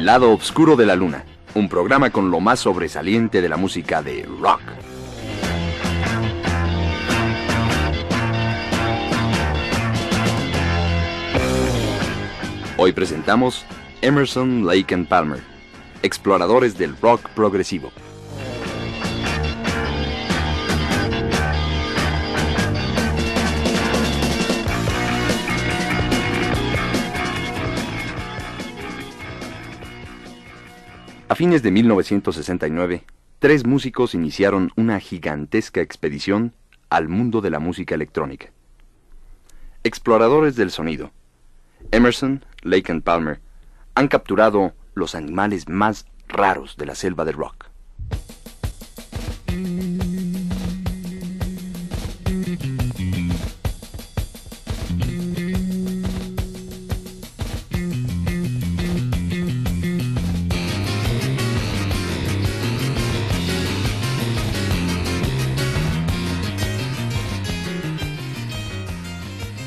El lado oscuro de la luna, un programa con lo más sobresaliente de la música de rock. Hoy presentamos Emerson, Lake and Palmer, exploradores del rock progresivo. Fines de 1969, tres músicos iniciaron una gigantesca expedición al mundo de la música electrónica. Exploradores del sonido. Emerson, Lake and Palmer han capturado los animales más raros de la selva del rock.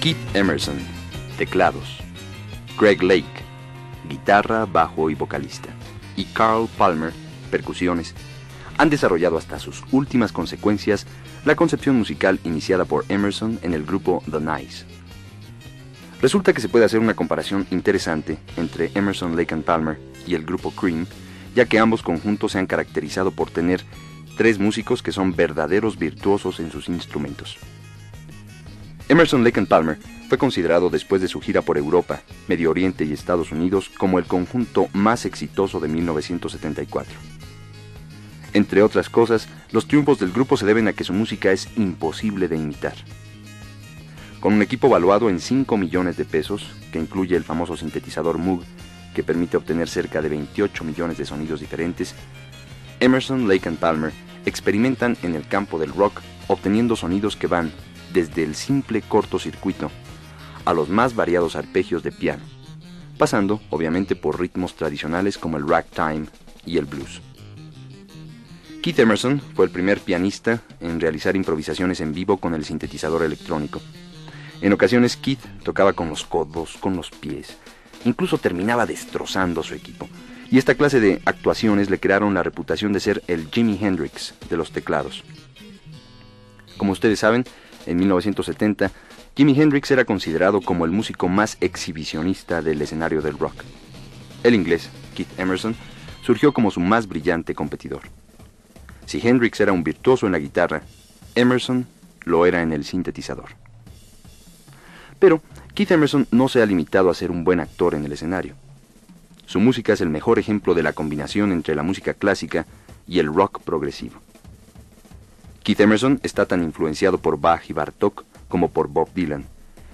Keith Emerson, teclados. Greg Lake, guitarra, bajo y vocalista. Y Carl Palmer, percusiones. Han desarrollado hasta sus últimas consecuencias la concepción musical iniciada por Emerson en el grupo The Nice. Resulta que se puede hacer una comparación interesante entre Emerson, Lake and Palmer y el grupo Cream, ya que ambos conjuntos se han caracterizado por tener tres músicos que son verdaderos virtuosos en sus instrumentos. Emerson Lake and Palmer fue considerado después de su gira por Europa, Medio Oriente y Estados Unidos como el conjunto más exitoso de 1974. Entre otras cosas, los triunfos del grupo se deben a que su música es imposible de imitar. Con un equipo valuado en 5 millones de pesos, que incluye el famoso sintetizador Moog, que permite obtener cerca de 28 millones de sonidos diferentes, Emerson, Lake and Palmer experimentan en el campo del rock obteniendo sonidos que van desde el simple cortocircuito a los más variados arpegios de piano, pasando obviamente por ritmos tradicionales como el ragtime y el blues. Keith Emerson fue el primer pianista en realizar improvisaciones en vivo con el sintetizador electrónico. En ocasiones Keith tocaba con los codos, con los pies, incluso terminaba destrozando su equipo. Y esta clase de actuaciones le crearon la reputación de ser el Jimi Hendrix de los teclados. Como ustedes saben, en 1970, Jimi Hendrix era considerado como el músico más exhibicionista del escenario del rock. El inglés, Keith Emerson, surgió como su más brillante competidor. Si Hendrix era un virtuoso en la guitarra, Emerson lo era en el sintetizador. Pero Keith Emerson no se ha limitado a ser un buen actor en el escenario. Su música es el mejor ejemplo de la combinación entre la música clásica y el rock progresivo. Keith Emerson está tan influenciado por Bach y Bartok como por Bob Dylan,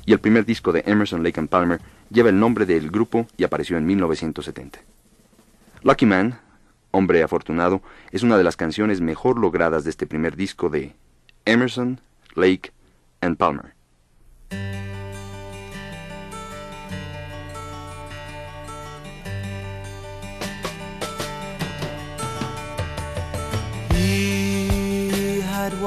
y el primer disco de Emerson, Lake and Palmer lleva el nombre del grupo y apareció en 1970. Lucky Man, Hombre Afortunado, es una de las canciones mejor logradas de este primer disco de Emerson, Lake and Palmer.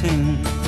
Sing.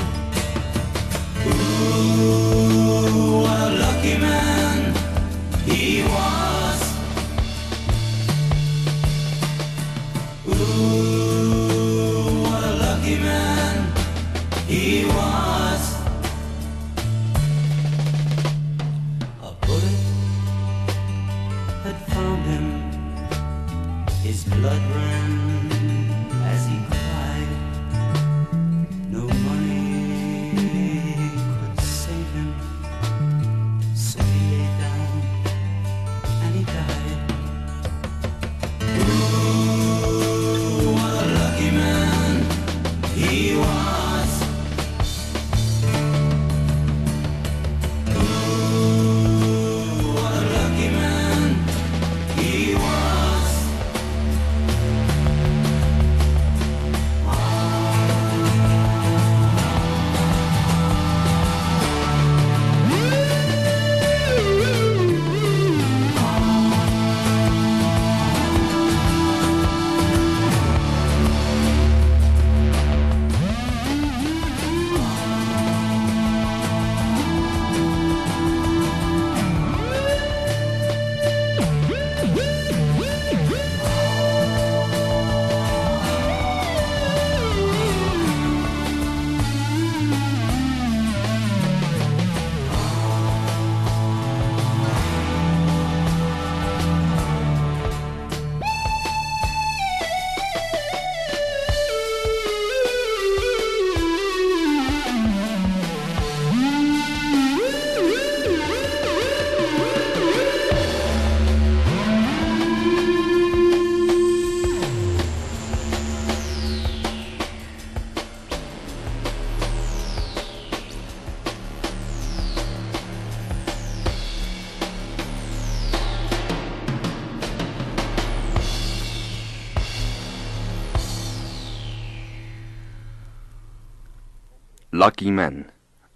Lucky Man,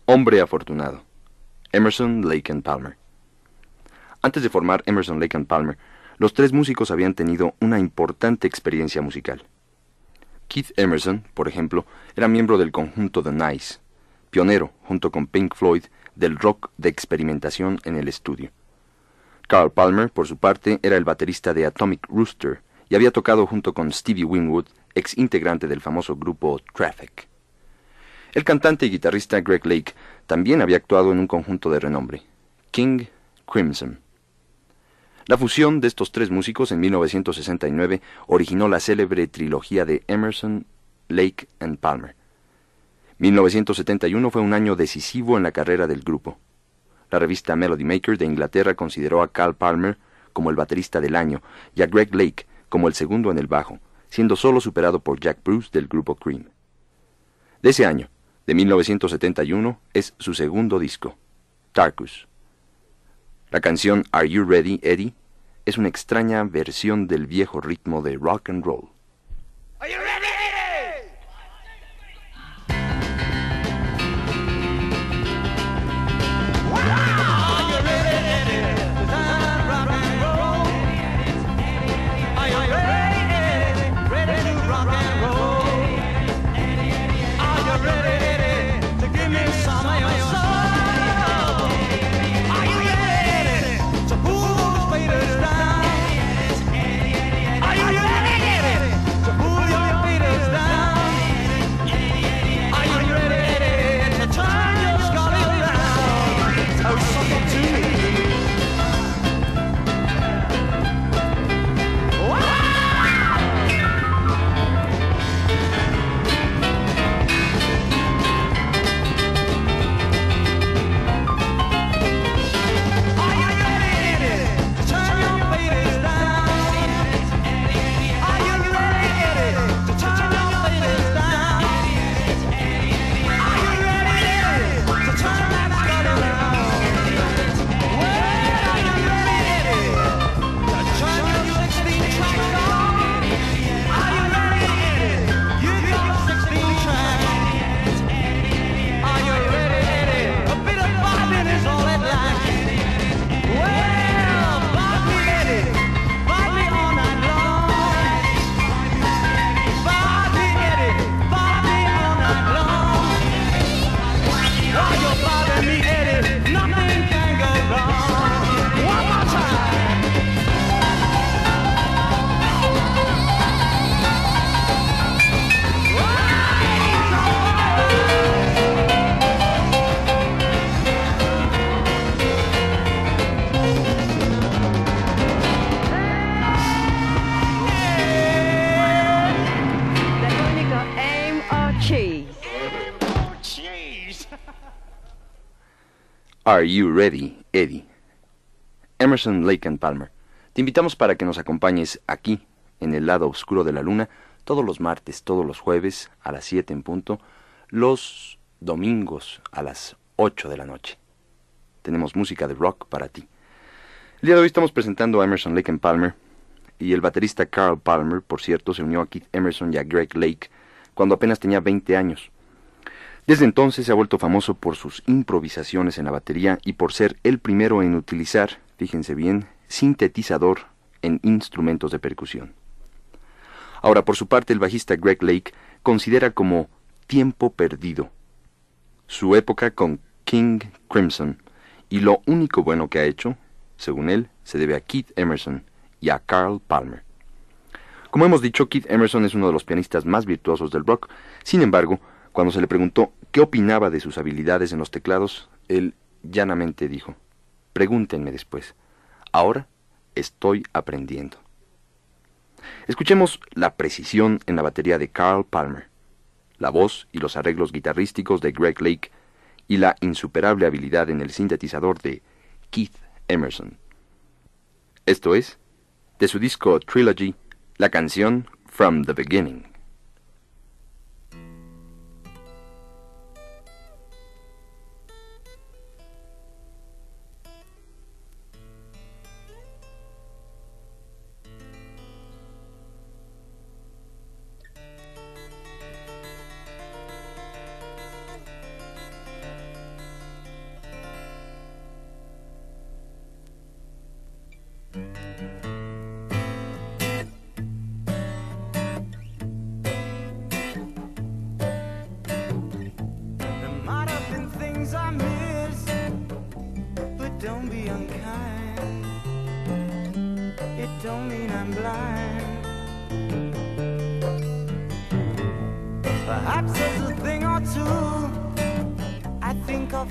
hombre afortunado. Emerson, Lake and Palmer. Antes de formar Emerson, Lake and Palmer, los tres músicos habían tenido una importante experiencia musical. Keith Emerson, por ejemplo, era miembro del conjunto The Nice, pionero, junto con Pink Floyd, del rock de experimentación en el estudio. Carl Palmer, por su parte, era el baterista de Atomic Rooster y había tocado junto con Stevie Winwood, ex integrante del famoso grupo Traffic. El cantante y guitarrista Greg Lake también había actuado en un conjunto de renombre, King Crimson. La fusión de estos tres músicos en 1969 originó la célebre trilogía de Emerson, Lake and Palmer. 1971 fue un año decisivo en la carrera del grupo. La revista Melody Maker de Inglaterra consideró a Carl Palmer como el baterista del año y a Greg Lake como el segundo en el bajo, siendo solo superado por Jack Bruce del grupo Cream. De ese año, de 1971, es su segundo disco, Tarkus. La canción Are You Ready, Eddie? es una extraña versión del viejo ritmo de rock and roll. Are You Ready, Eddie? Emerson, Lake and Palmer. Te invitamos para que nos acompañes aquí, en el lado oscuro de la luna, todos los martes, todos los jueves, a las 7 en punto, los domingos a las 8 de la noche. Tenemos música de rock para ti. El día de hoy estamos presentando a Emerson, Lake and Palmer, y el baterista Carl Palmer, por cierto, se unió a Keith Emerson y a Greg Lake cuando apenas tenía 20 años. Desde entonces se ha vuelto famoso por sus improvisaciones en la batería y por ser el primero en utilizar, fíjense bien, sintetizador en instrumentos de percusión. Ahora, por su parte, el bajista Greg Lake considera como tiempo perdido su época con King Crimson y lo único bueno que ha hecho, según él, se debe a Keith Emerson y a Carl Palmer. Como hemos dicho, Keith Emerson es uno de los pianistas más virtuosos del rock. Sin embargo, cuando se le preguntó qué opinaba de sus habilidades en los teclados, él llanamente dijo, pregúntenme después. Ahora estoy aprendiendo. Escuchemos la precisión en la batería de Carl Palmer, la voz y los arreglos guitarrísticos de Greg Lake y la insuperable habilidad en el sintetizador de Keith Emerson. Esto es, de su disco Trilogy, la canción From the Beginning.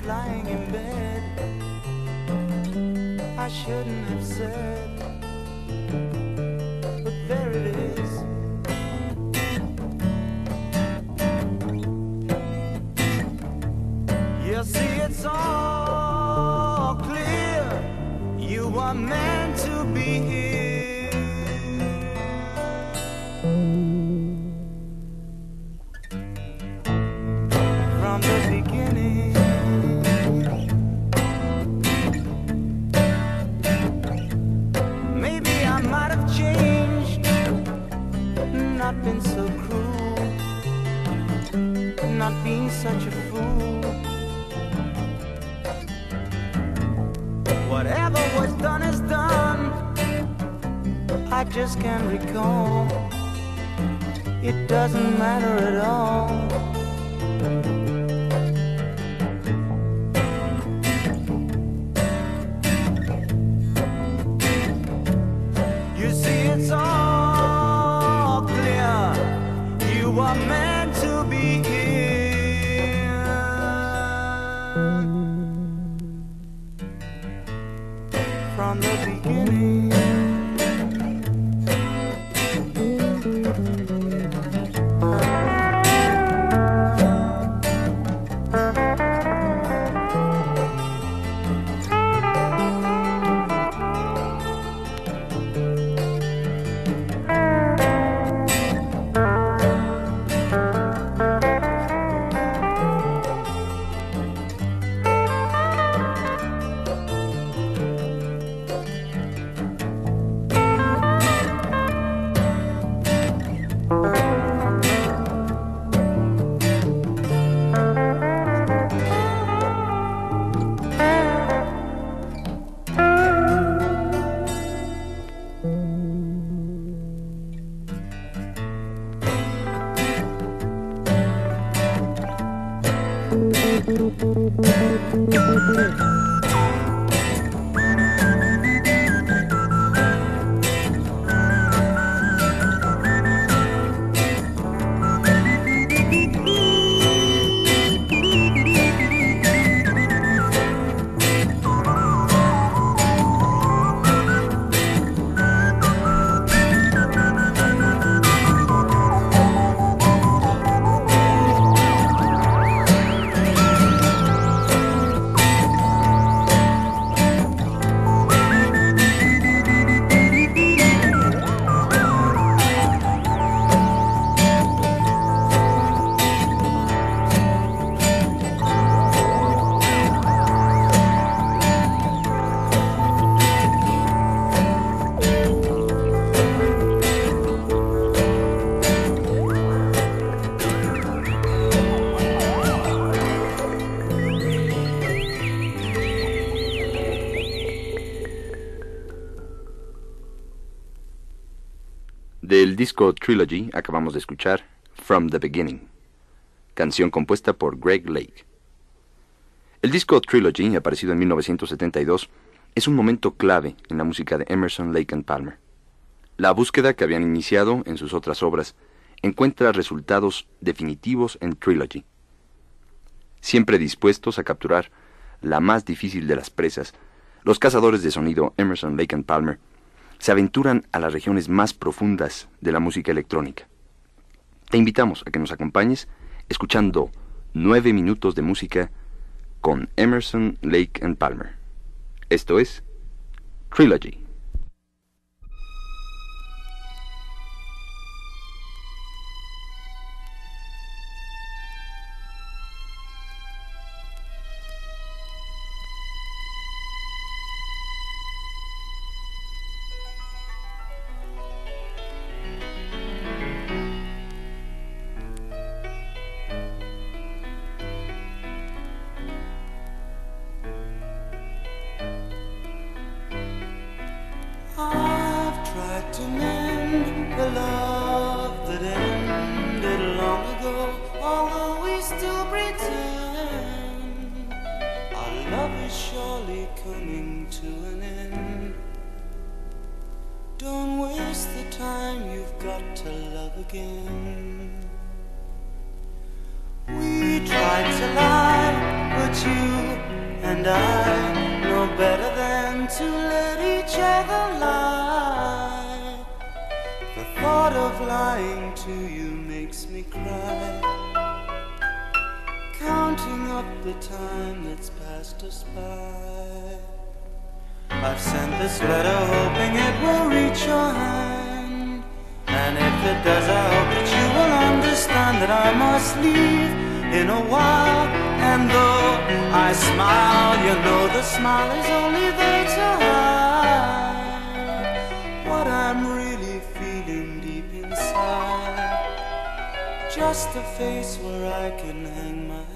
Lying in bed. I shouldn't have said, You disco Trilogy acabamos de escuchar From the Beginning, canción compuesta por Greg Lake. El disco Trilogy, aparecido en 1972, es un momento clave en la música de Emerson, Lake and Palmer. La búsqueda que habían iniciado en sus otras obras encuentra resultados definitivos en Trilogy. Siempre dispuestos a capturar la más difícil de las presas, los cazadores de sonido Emerson, Lake and Palmer se aventuran a las regiones más profundas de la música electrónica. Te invitamos a que nos acompañes escuchando nueve minutos de música con Emerson, Lake and Palmer. Esto es Trilogy. Feeling deep inside. Just a face where I can hang my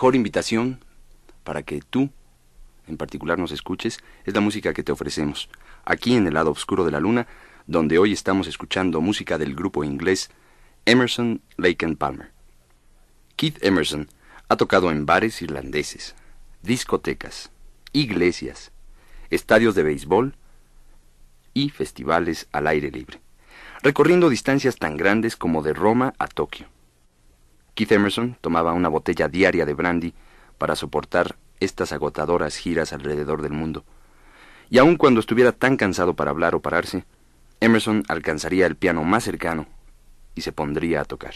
mejor invitación para que tú, en particular, nos escuches es la música que te ofrecemos, aquí en el lado oscuro de la luna, donde hoy estamos escuchando música del grupo inglés Emerson, Lake and Palmer. Keith Emerson ha tocado en bares irlandeses, discotecas, iglesias, estadios de béisbol y festivales al aire libre, recorriendo distancias tan grandes como de Roma a Tokio. Keith Emerson tomaba una botella diaria de brandy para soportar estas agotadoras giras alrededor del mundo. Y aun cuando estuviera tan cansado para hablar o pararse, Emerson alcanzaría el piano más cercano y se pondría a tocar.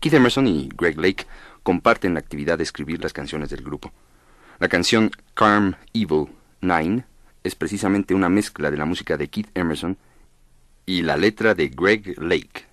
Keith Emerson y Greg Lake comparten la actividad de escribir las canciones del grupo. La canción Carm Evil 9 es precisamente una mezcla de la música de Keith Emerson y la letra de Greg Lake.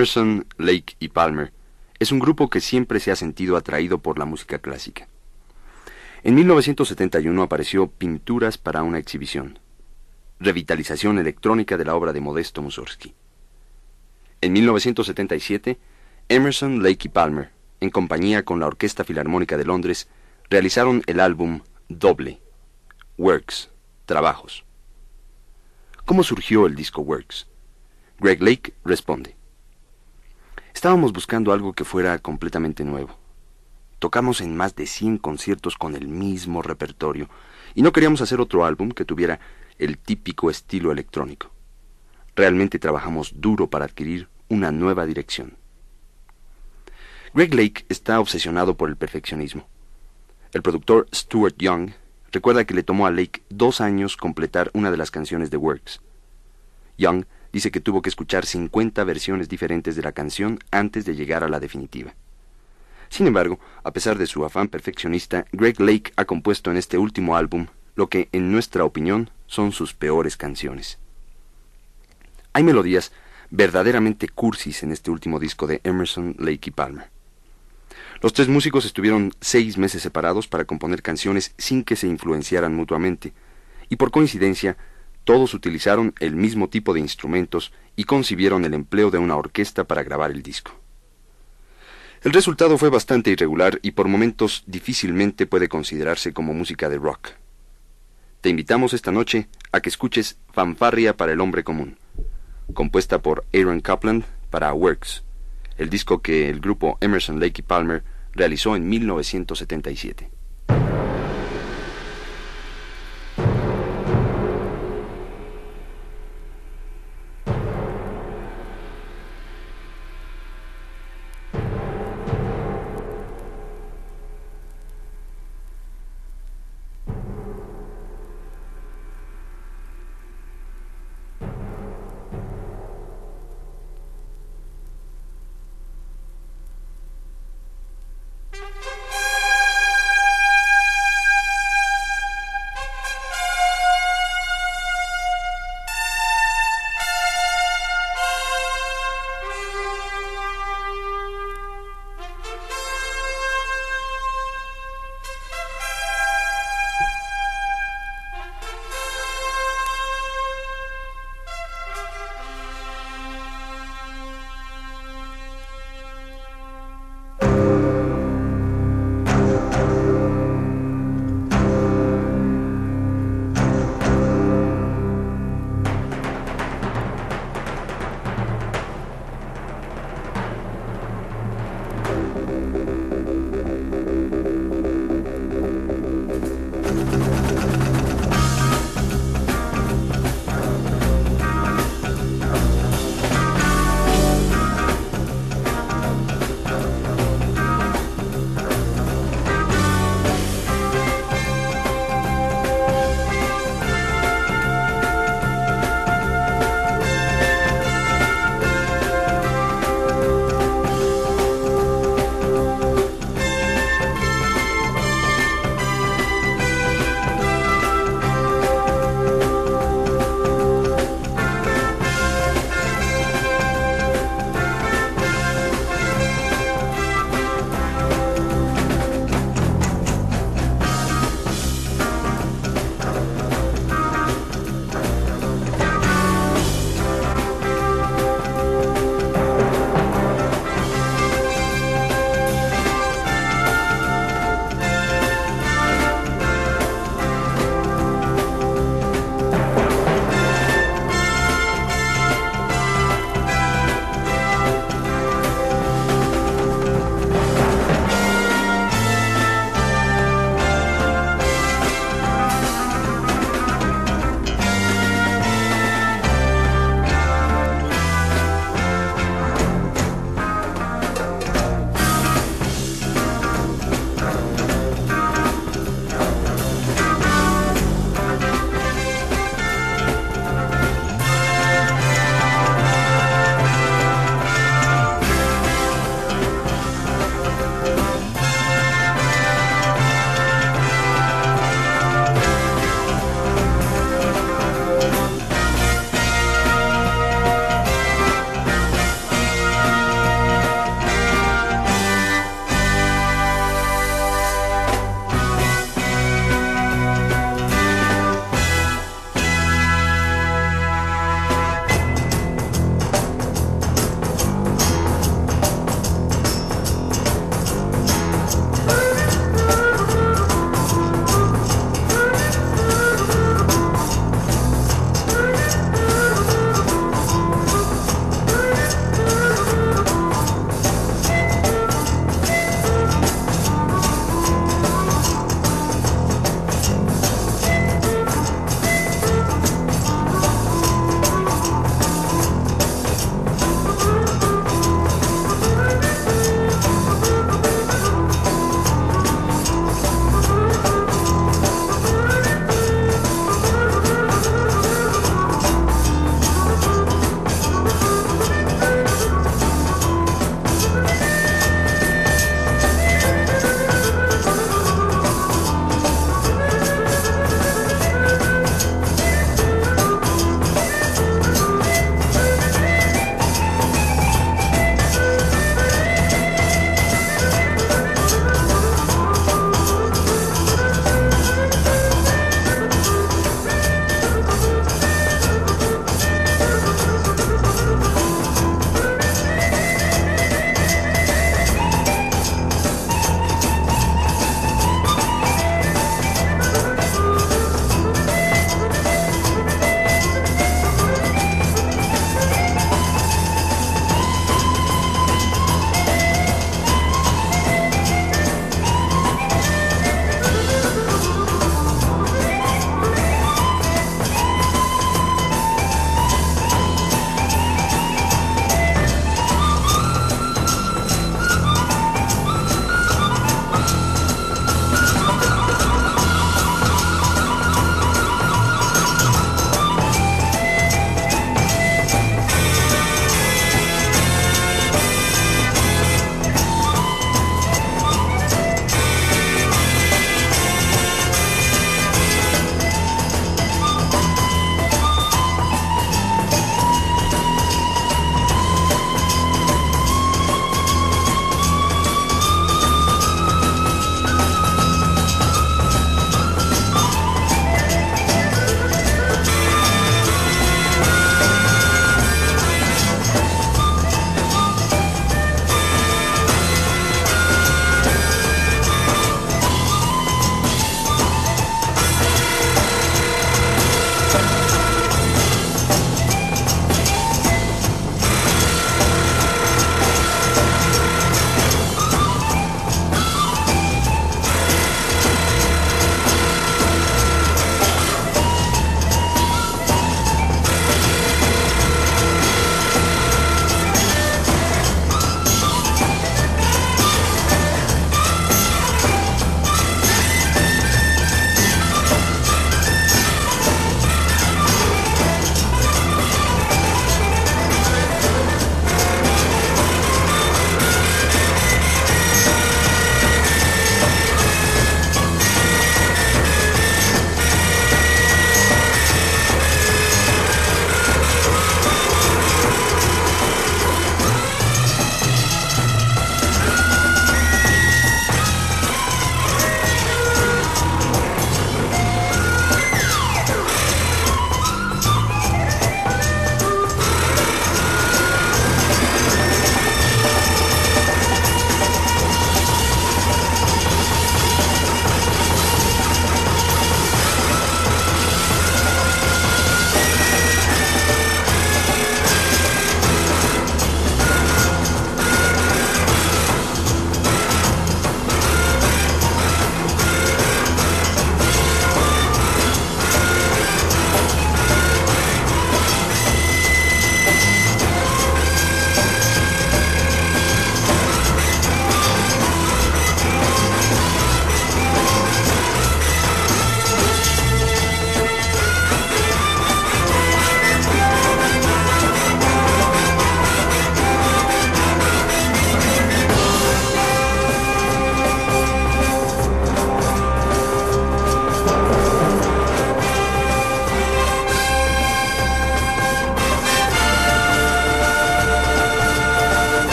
Emerson, Lake y Palmer es un grupo que siempre se ha sentido atraído por la música clásica. En 1971 apareció Pinturas para una exhibición, revitalización electrónica de la obra de Modesto Mussorgsky. En 1977, Emerson, Lake y Palmer, en compañía con la Orquesta Filarmónica de Londres, realizaron el álbum Doble, Works, Trabajos. ¿Cómo surgió el disco Works? Greg Lake responde. Estábamos buscando algo que fuera completamente nuevo. Tocamos en más de 100 conciertos con el mismo repertorio y no queríamos hacer otro álbum que tuviera el típico estilo electrónico. Realmente trabajamos duro para adquirir una nueva dirección. Greg Lake está obsesionado por el perfeccionismo. El productor Stuart Young recuerda que le tomó a Lake dos años completar una de las canciones de Works. Young dice que tuvo que escuchar 50 versiones diferentes de la canción antes de llegar a la definitiva. Sin embargo, a pesar de su afán perfeccionista, Greg Lake ha compuesto en este último álbum lo que, en nuestra opinión, son sus peores canciones. Hay melodías verdaderamente cursis en este último disco de Emerson, Lake y Palmer. Los tres músicos estuvieron seis meses separados para componer canciones sin que se influenciaran mutuamente, y por coincidencia todos utilizaron el mismo tipo de instrumentos y concibieron el empleo de una orquesta para grabar el disco. El resultado fue bastante irregular y por momentos difícilmente puede considerarse como música de rock. Te invitamos esta noche a que escuches Fanfarria para el Hombre Común, compuesta por Aaron Copland para Works, el disco que el grupo Emerson, Lake y Palmer realizó en 1977.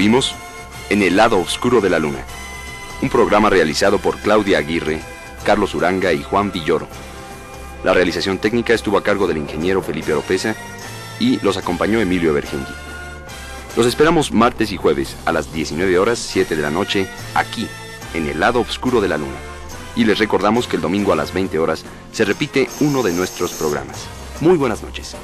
Estuvimos en El lado oscuro de la luna, un programa realizado por Claudia Aguirre, Carlos Uranga y Juan Villoro. La realización técnica estuvo a cargo del ingeniero Felipe Oropesa y los acompañó Emilio Bergengui. Los esperamos martes y jueves a las 19 horas 7 de la noche aquí, en el lado oscuro de la luna. Y les recordamos que el domingo a las 20 horas se repite uno de nuestros programas. Muy buenas noches.